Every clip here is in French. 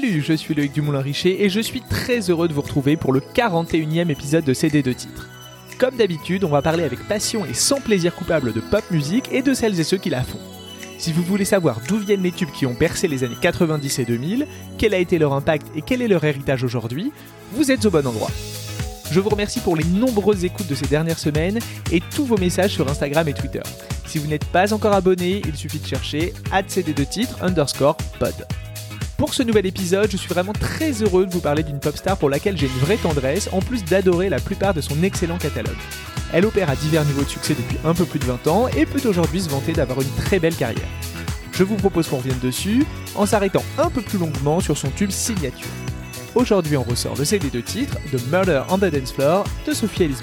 Salut, je suis Loïc Dumoulin-Richer et je suis très heureux de vous retrouver pour le 41e épisode de CD de titres. Comme d'habitude, on va parler avec passion et sans plaisir coupable de pop musique et de celles et ceux qui la font. Si vous voulez savoir d'où viennent les tubes qui ont bercé les années 90 et 2000, quel a été leur impact et quel est leur héritage aujourd'hui, vous êtes au bon endroit. Je vous remercie pour les nombreuses écoutes de ces dernières semaines et tous vos messages sur Instagram et Twitter. Si vous n'êtes pas encore abonné, il suffit de chercher cd de titre underscore pod. Pour ce nouvel épisode, je suis vraiment très heureux de vous parler d'une pop star pour laquelle j'ai une vraie tendresse, en plus d'adorer la plupart de son excellent catalogue. Elle opère à divers niveaux de succès depuis un peu plus de 20 ans et peut aujourd'hui se vanter d'avoir une très belle carrière. Je vous propose qu'on revienne dessus en s'arrêtant un peu plus longuement sur son tube signature. Aujourd'hui, on ressort le CD de titre de Murder on the Dance Floor de Sophie Ellis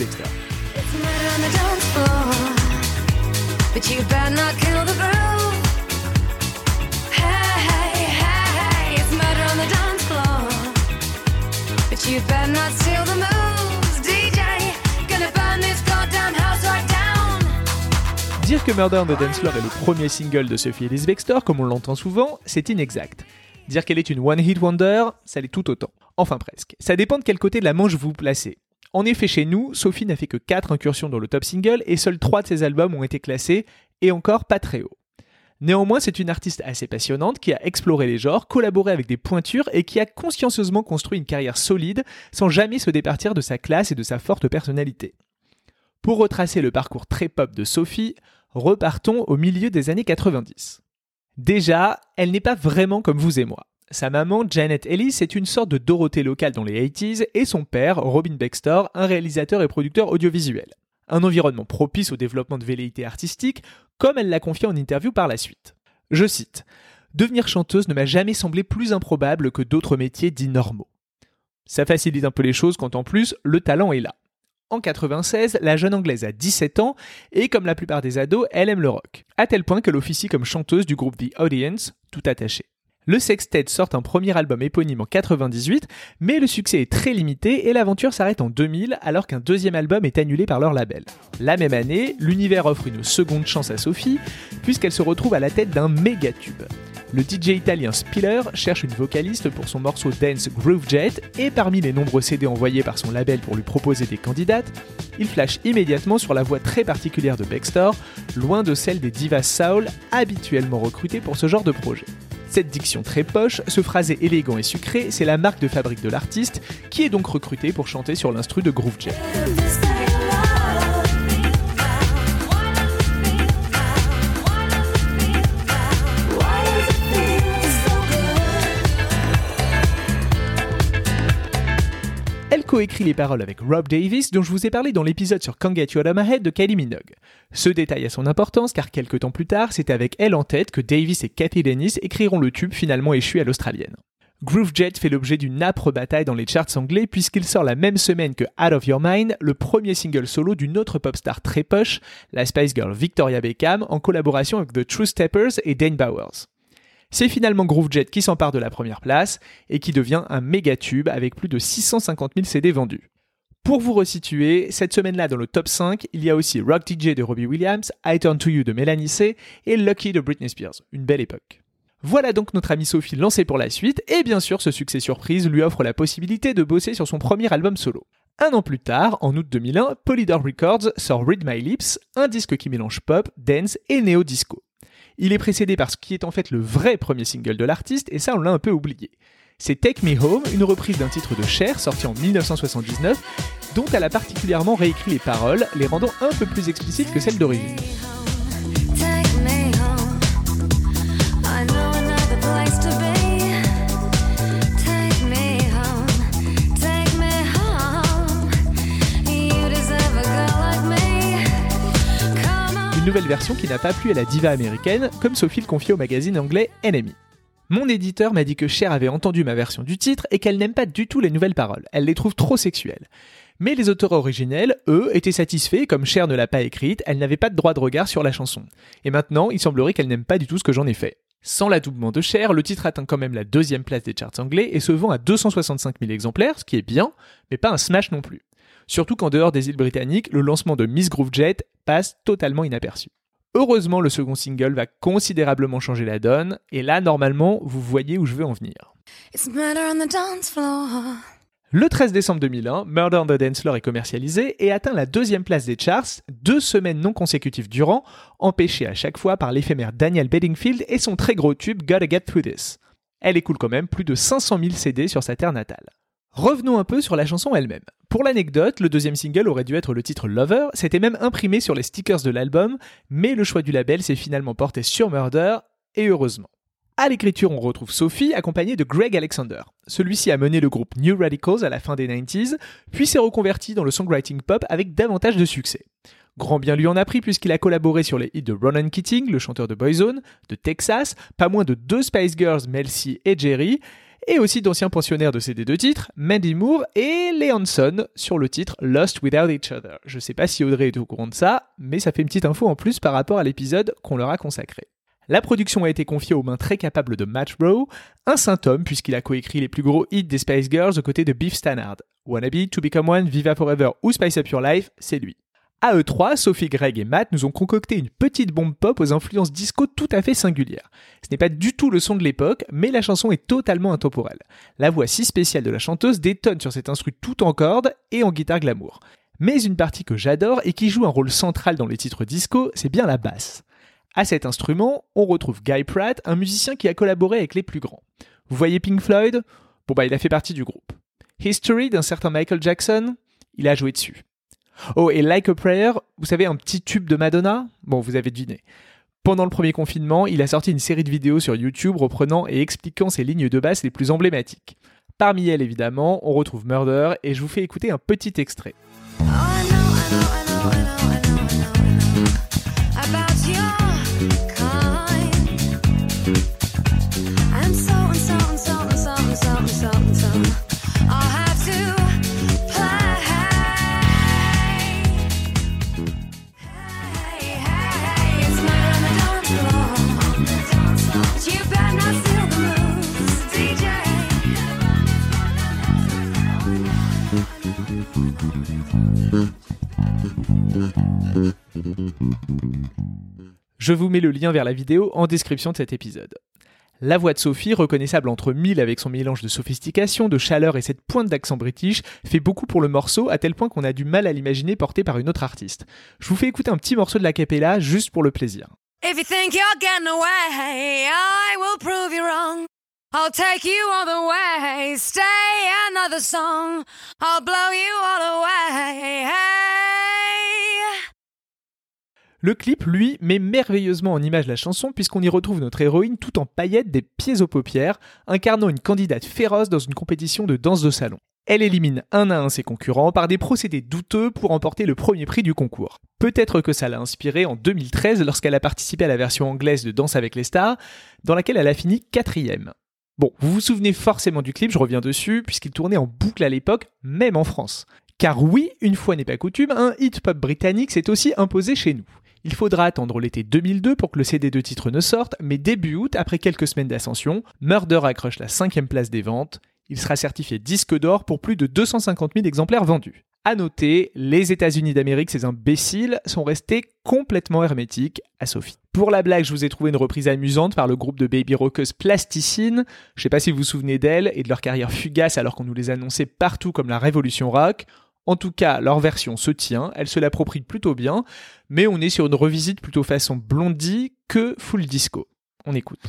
Dire que Murder on the Dance est le premier single de Sophie Ellis Bextor, comme on l'entend souvent, c'est inexact. Dire qu'elle est une one-hit wonder, ça l'est tout autant. Enfin presque. Ça dépend de quel côté de la manche vous placez. En effet, chez nous, Sophie n'a fait que 4 incursions dans le top single et seuls 3 de ses albums ont été classés, et encore pas très haut. Néanmoins, c'est une artiste assez passionnante qui a exploré les genres, collaboré avec des pointures et qui a consciencieusement construit une carrière solide sans jamais se départir de sa classe et de sa forte personnalité. Pour retracer le parcours très pop de Sophie, repartons au milieu des années 90. Déjà, elle n'est pas vraiment comme vous et moi. Sa maman, Janet Ellis, est une sorte de Dorothée locale dans les 80s et son père, Robin Bextor, un réalisateur et producteur audiovisuel. Un environnement propice au développement de velléités artistiques, comme elle l'a confié en interview par la suite. Je cite Devenir chanteuse ne m'a jamais semblé plus improbable que d'autres métiers dits normaux. Ça facilite un peu les choses quand en plus le talent est là. En 96, la jeune anglaise a 17 ans et comme la plupart des ados, elle aime le rock, à tel point qu'elle officie comme chanteuse du groupe The Audience, tout attaché. Le Sextet sort un premier album éponyme en 98, mais le succès est très limité et l'aventure s'arrête en 2000 alors qu'un deuxième album est annulé par leur label. La même année, l'univers offre une seconde chance à Sophie, puisqu'elle se retrouve à la tête d'un méga tube. Le DJ italien Spiller cherche une vocaliste pour son morceau Dance Groove Jet et parmi les nombreux CD envoyés par son label pour lui proposer des candidates, il flash immédiatement sur la voix très particulière de Bextor, loin de celle des divas soul habituellement recrutées pour ce genre de projet. Cette diction très poche, ce phrasé élégant et sucré, c'est la marque de fabrique de l'artiste, qui est donc recruté pour chanter sur l'instru de Groove. Écrit les paroles avec Rob Davis, dont je vous ai parlé dans l'épisode sur Can't Get You Out of My Head de Kylie Minogue. Ce détail a son importance car quelques temps plus tard, c'est avec elle en tête que Davis et Kathy Dennis écriront le tube finalement échu à l'australienne. Groove Jet fait l'objet d'une âpre bataille dans les charts anglais puisqu'il sort la même semaine que Out of Your Mind, le premier single solo d'une autre pop star très poche, la Spice Girl Victoria Beckham, en collaboration avec The True Steppers et Dane Bowers. C'est finalement Groovejet qui s'empare de la première place et qui devient un méga tube avec plus de 650 000 CD vendus. Pour vous resituer, cette semaine-là dans le top 5, il y a aussi Rock DJ de Robbie Williams, I Turn to You de Melanie C et Lucky de Britney Spears, une belle époque. Voilà donc notre amie Sophie lancée pour la suite, et bien sûr ce succès surprise lui offre la possibilité de bosser sur son premier album solo. Un an plus tard, en août 2001, Polydor Records sort Read My Lips, un disque qui mélange pop, dance et néo-disco. Il est précédé par ce qui est en fait le vrai premier single de l'artiste, et ça on l'a un peu oublié. C'est Take Me Home, une reprise d'un titre de Cher sorti en 1979, dont elle a particulièrement réécrit les paroles, les rendant un peu plus explicites que celles d'origine. Version qui n'a pas plu à la diva américaine, comme Sophie le confiait au magazine anglais Enemy. Mon éditeur m'a dit que Cher avait entendu ma version du titre et qu'elle n'aime pas du tout les nouvelles paroles. Elle les trouve trop sexuelles. Mais les auteurs originels, eux, étaient satisfaits, comme Cher ne l'a pas écrite, elle n'avait pas de droit de regard sur la chanson. Et maintenant, il semblerait qu'elle n'aime pas du tout ce que j'en ai fait. Sans l'adoubement de Cher, le titre atteint quand même la deuxième place des charts anglais et se vend à 265 000 exemplaires, ce qui est bien, mais pas un smash non plus. Surtout qu'en dehors des îles britanniques, le lancement de Miss Groove Jet passe totalement inaperçu. Heureusement, le second single va considérablement changer la donne, et là, normalement, vous voyez où je veux en venir. Le 13 décembre 2001, Murder on the Dance Floor est commercialisé et atteint la deuxième place des charts, deux semaines non consécutives durant, empêchée à chaque fois par l'éphémère Daniel Bedingfield et son très gros tube Gotta Get Through This. Elle écoule quand même plus de 500 000 CD sur sa terre natale. Revenons un peu sur la chanson elle-même. Pour l'anecdote, le deuxième single aurait dû être le titre Lover, c'était même imprimé sur les stickers de l'album, mais le choix du label s'est finalement porté sur Murder, et heureusement. À l'écriture, on retrouve Sophie accompagnée de Greg Alexander. Celui-ci a mené le groupe New Radicals à la fin des 90s, puis s'est reconverti dans le songwriting pop avec davantage de succès. Grand bien lui en a pris puisqu'il a collaboré sur les hits de Ronan Keating, le chanteur de Boyzone, de Texas, pas moins de deux Spice Girls, Mel C et Jerry, et aussi d'anciens pensionnaires de ces deux titres, Mandy Moore et Leonson, sur le titre Lost Without Each Other. Je sais pas si Audrey est au courant de ça, mais ça fait une petite info en plus par rapport à l'épisode qu'on leur a consacré. La production a été confiée aux mains très capables de Matt Rowe, un saint homme puisqu'il a coécrit les plus gros hits des Spice Girls aux côtés de Beef Stannard. Wannabe, To Become One, Viva Forever ou Spice Up Your Life, c'est lui. À eux trois, Sophie, Greg et Matt nous ont concocté une petite bombe pop aux influences disco tout à fait singulières. Ce n'est pas du tout le son de l'époque, mais la chanson est totalement intemporelle. La voix si spéciale de la chanteuse détonne sur cet instrument tout en corde et en guitare glamour. Mais une partie que j'adore et qui joue un rôle central dans les titres disco, c'est bien la basse. À cet instrument, on retrouve Guy Pratt, un musicien qui a collaboré avec les plus grands. Vous voyez Pink Floyd? Bon bah il a fait partie du groupe. History d'un certain Michael Jackson? Il a joué dessus. Oh, et Like a Prayer, vous savez, un petit tube de Madonna Bon, vous avez deviné. Pendant le premier confinement, il a sorti une série de vidéos sur YouTube reprenant et expliquant ses lignes de basse les plus emblématiques. Parmi elles, évidemment, on retrouve Murder et je vous fais écouter un petit extrait. Je vous mets le lien vers la vidéo en description de cet épisode. La voix de Sophie, reconnaissable entre mille avec son mélange de sophistication, de chaleur et cette pointe d'accent british, fait beaucoup pour le morceau à tel point qu'on a du mal à l'imaginer porté par une autre artiste. Je vous fais écouter un petit morceau de la capella juste pour le plaisir. Le clip, lui, met merveilleusement en image la chanson puisqu'on y retrouve notre héroïne tout en paillettes des pieds aux paupières, incarnant une candidate féroce dans une compétition de danse de salon. Elle élimine un à un ses concurrents par des procédés douteux pour remporter le premier prix du concours. Peut-être que ça l'a inspirée en 2013 lorsqu'elle a participé à la version anglaise de Danse avec les stars, dans laquelle elle a fini quatrième. Bon, vous vous souvenez forcément du clip, je reviens dessus, puisqu'il tournait en boucle à l'époque, même en France. Car oui, une fois n'est pas coutume, un hit pop britannique s'est aussi imposé chez nous. Il faudra attendre l'été 2002 pour que le CD de titre ne sorte, mais début août, après quelques semaines d'ascension, Murder accroche la cinquième place des ventes. Il sera certifié disque d'or pour plus de 250 000 exemplaires vendus. À noter, les États-Unis d'Amérique, ces imbéciles, sont restés complètement hermétiques à Sophie. Pour la blague, je vous ai trouvé une reprise amusante par le groupe de baby rockers Plasticine. Je sais pas si vous vous souvenez d'elles et de leur carrière fugace alors qu'on nous les annonçait partout comme la révolution rock. En tout cas, leur version se tient, elle se l'approprie plutôt bien, mais on est sur une revisite plutôt façon blondie que full disco. On écoute.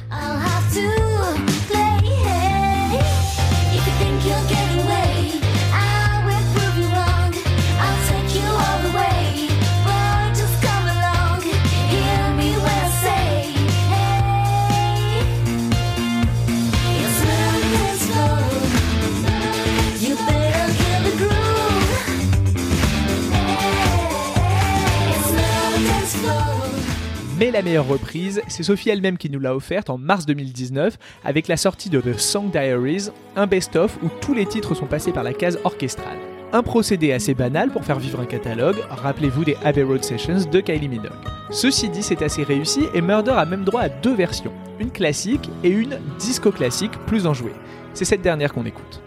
Meilleure reprise, c'est Sophie elle-même qui nous l'a offerte en mars 2019 avec la sortie de The Song Diaries, un best-of où tous les titres sont passés par la case orchestrale. Un procédé assez banal pour faire vivre un catalogue, rappelez-vous des Abbey Road Sessions de Kylie Minogue. Ceci dit, c'est assez réussi et Murder a même droit à deux versions, une classique et une disco classique plus enjouée. C'est cette dernière qu'on écoute.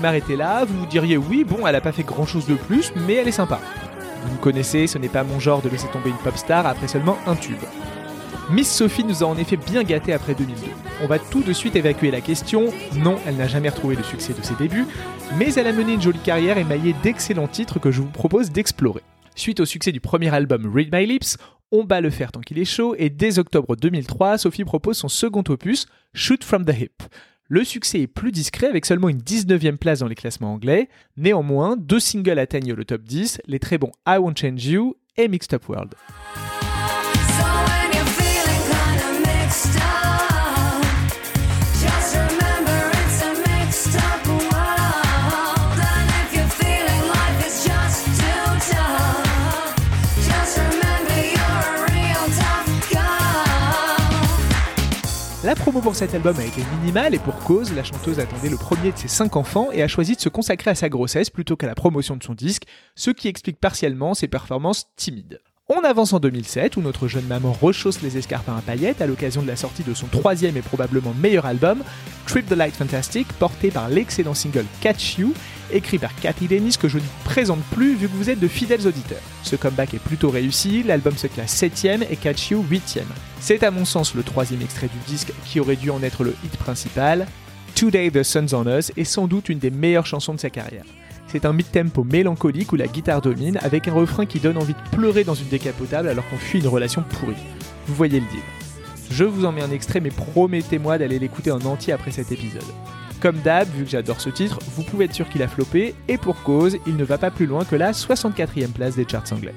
M'arrêter là, vous vous diriez oui, bon, elle a pas fait grand chose de plus, mais elle est sympa. Vous me connaissez, ce n'est pas mon genre de laisser tomber une pop star après seulement un tube. Miss Sophie nous a en effet bien gâté après 2002. On va tout de suite évacuer la question. Non, elle n'a jamais retrouvé le succès de ses débuts, mais elle a mené une jolie carrière émaillée d'excellents titres que je vous propose d'explorer. Suite au succès du premier album Read My Lips, on bat le fer tant qu'il est chaud et dès octobre 2003, Sophie propose son second opus, Shoot from the Hip. Le succès est plus discret avec seulement une 19e place dans les classements anglais. Néanmoins, deux singles atteignent le top 10, les très bons I Won't Change You et Mixed Up World. Cet album a été minimale et pour cause, la chanteuse attendait le premier de ses cinq enfants et a choisi de se consacrer à sa grossesse plutôt qu'à la promotion de son disque, ce qui explique partiellement ses performances timides. On avance en 2007 où notre jeune maman rechausse les escarpins à paillettes à l'occasion de la sortie de son troisième et probablement meilleur album, Trip the Light Fantastic, porté par l'excellent single Catch You, écrit par Cathy Dennis que je ne présente plus vu que vous êtes de fidèles auditeurs. Ce comeback est plutôt réussi, l'album se classe 7ème et Catch You 8ème. C'est à mon sens le troisième extrait du disque qui aurait dû en être le hit principal. Today the Sun's on Us est sans doute une des meilleures chansons de sa carrière. C'est un mid-tempo mélancolique où la guitare domine, avec un refrain qui donne envie de pleurer dans une décapotable alors qu'on fuit une relation pourrie. Vous voyez le deal. Je vous en mets un extrait, mais promettez-moi d'aller l'écouter en entier après cet épisode. Comme d'hab, vu que j'adore ce titre, vous pouvez être sûr qu'il a floppé, et pour cause, il ne va pas plus loin que la 64e place des charts anglais.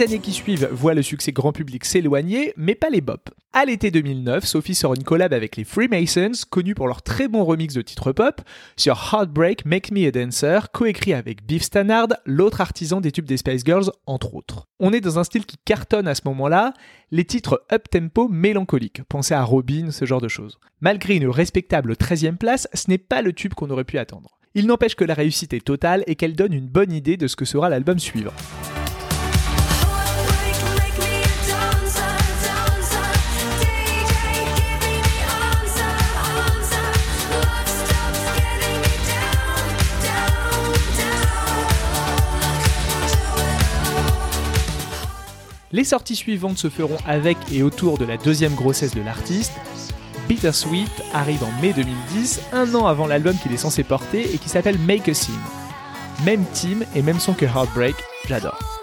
Les années qui suivent voient le succès grand public s'éloigner, mais pas les bop. À l'été 2009, Sophie sort une collab avec les Freemasons, connus pour leur très bon remix de titres pop, sur Heartbreak Make Me a Dancer, coécrit avec Beef Stannard, l'autre artisan des tubes des Spice Girls, entre autres. On est dans un style qui cartonne à ce moment-là, les titres up-tempo mélancoliques, pensez à Robin, ce genre de choses. Malgré une respectable 13e place, ce n'est pas le tube qu'on aurait pu attendre. Il n'empêche que la réussite est totale et qu'elle donne une bonne idée de ce que sera l'album suivant. Les sorties suivantes se feront avec et autour de la deuxième grossesse de l'artiste. Bittersweet arrive en mai 2010, un an avant l'album qu'il est censé porter et qui s'appelle Make a Scene. Même team et même son que Heartbreak, j'adore.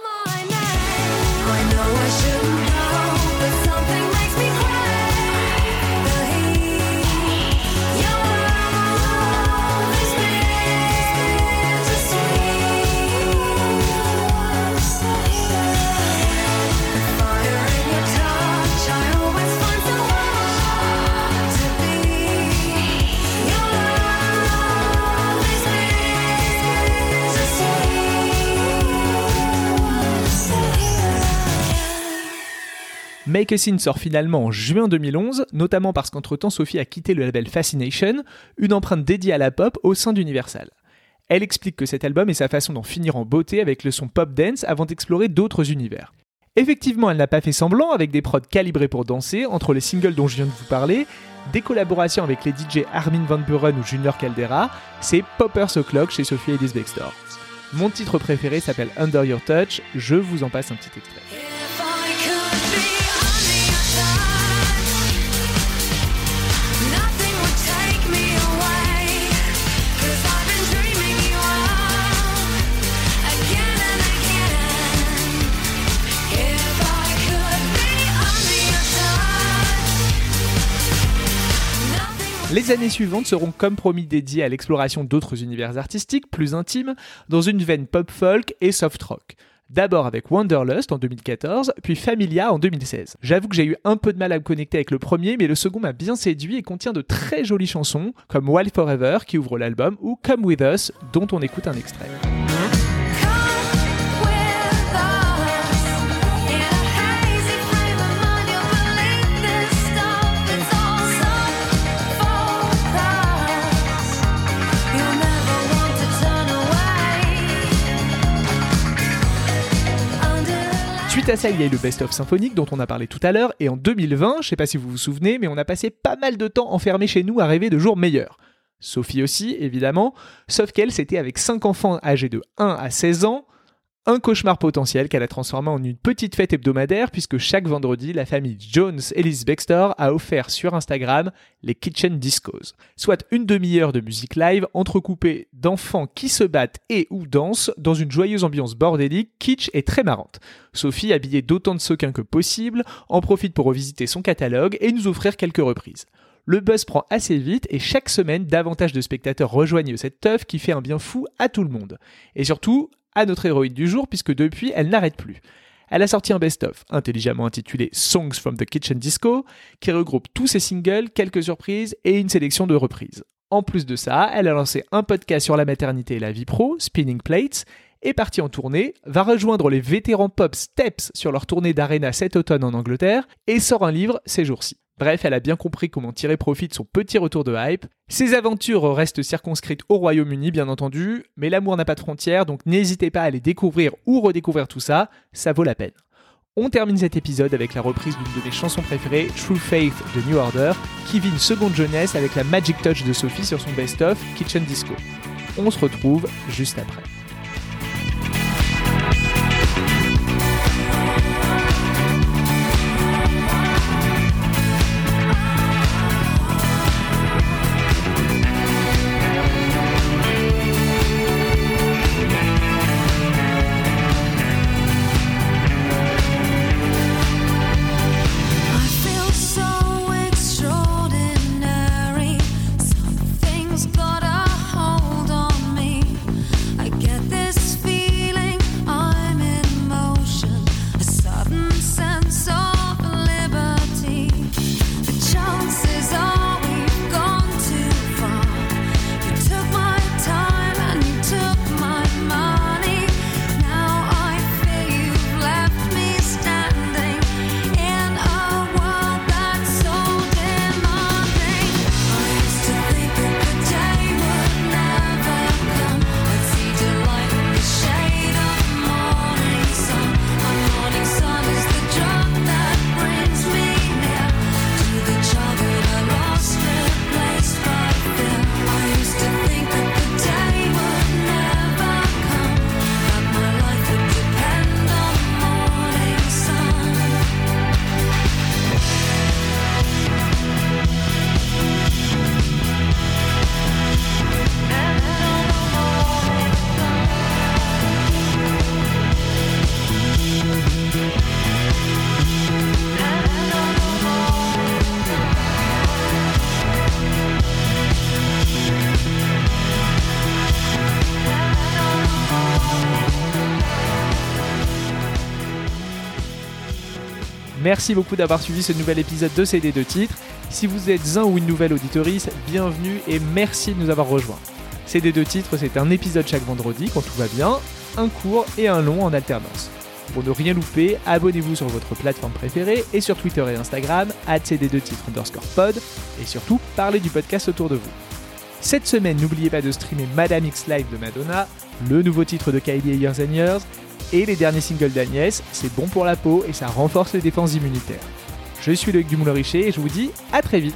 Make a Scene sort finalement en juin 2011, notamment parce qu'entre-temps Sophie a quitté le label Fascination, une empreinte dédiée à la pop au sein d'Universal. Elle explique que cet album est sa façon d'en finir en beauté avec le son pop dance avant d'explorer d'autres univers. Effectivement, elle n'a pas fait semblant avec des prods calibrés pour danser, entre les singles dont je viens de vous parler, des collaborations avec les DJ Armin Van Buren ou Junior Caldera, c'est Poppers O'Clock chez Sophie Ellis Bextor. Mon titre préféré s'appelle Under Your Touch, je vous en passe un petit extrait. Les années suivantes seront comme promis dédiées à l'exploration d'autres univers artistiques plus intimes, dans une veine pop-folk et soft rock. D'abord avec Wanderlust en 2014, puis Familia en 2016. J'avoue que j'ai eu un peu de mal à me connecter avec le premier, mais le second m'a bien séduit et contient de très jolies chansons, comme Wild Forever qui ouvre l'album, ou Come With Us, dont on écoute un extrait. À ça, il y a eu le Best of Symphonique dont on a parlé tout à l'heure, et en 2020, je sais pas si vous vous souvenez, mais on a passé pas mal de temps enfermé chez nous à rêver de jours meilleurs. Sophie aussi, évidemment, sauf qu'elle, c'était avec 5 enfants âgés de 1 à 16 ans, un cauchemar potentiel qu'elle a transformé en une petite fête hebdomadaire puisque chaque vendredi, la famille Jones Ellis Baxter a offert sur Instagram les Kitchen Discos, soit une demi-heure de musique live entrecoupée d'enfants qui se battent et ou dansent dans une joyeuse ambiance bordélique, kitsch et très marrante. Sophie, habillée d'autant de sequins que possible, en profite pour revisiter son catalogue et nous offrir quelques reprises. Le buzz prend assez vite et chaque semaine, davantage de spectateurs rejoignent cette teuf qui fait un bien fou à tout le monde. Et surtout, à notre héroïne du jour, puisque depuis, elle n'arrête plus. Elle a sorti un best-of, intelligemment intitulé Songs from the Kitchen Disco, qui regroupe tous ses singles, quelques surprises et une sélection de reprises. En plus de ça, elle a lancé un podcast sur la maternité et la vie pro, Spinning Plates, est partie en tournée, va rejoindre les vétérans pop Steps sur leur tournée d'Arena cet automne en Angleterre, et sort un livre ces jours-ci. Bref, elle a bien compris comment tirer profit de son petit retour de hype. Ses aventures restent circonscrites au Royaume-Uni, bien entendu, mais l'amour n'a pas de frontières, donc n'hésitez pas à aller découvrir ou redécouvrir tout ça, ça vaut la peine. On termine cet épisode avec la reprise d'une de mes chansons préférées, True Faith de New Order, qui vit une seconde jeunesse avec la Magic Touch de Sophie sur son best-of Kitchen Disco. On se retrouve juste après. Merci beaucoup d'avoir suivi ce nouvel épisode de CD de titres. Si vous êtes un ou une nouvelle auditorice, bienvenue et merci de nous avoir rejoints. CD de titres, c'est un épisode chaque vendredi quand tout va bien, un court et un long en alternance. Pour ne rien louper, abonnez-vous sur votre plateforme préférée et sur Twitter et Instagram, cd2titres underscore pod, et surtout, parlez du podcast autour de vous. Cette semaine, n'oubliez pas de streamer Madame X Live de Madonna, le nouveau titre de Kylie Years and Years, et les derniers singles d'Agnès, c'est bon pour la peau et ça renforce les défenses immunitaires. Je suis Luc Dumoulin-Richer et je vous dis à très vite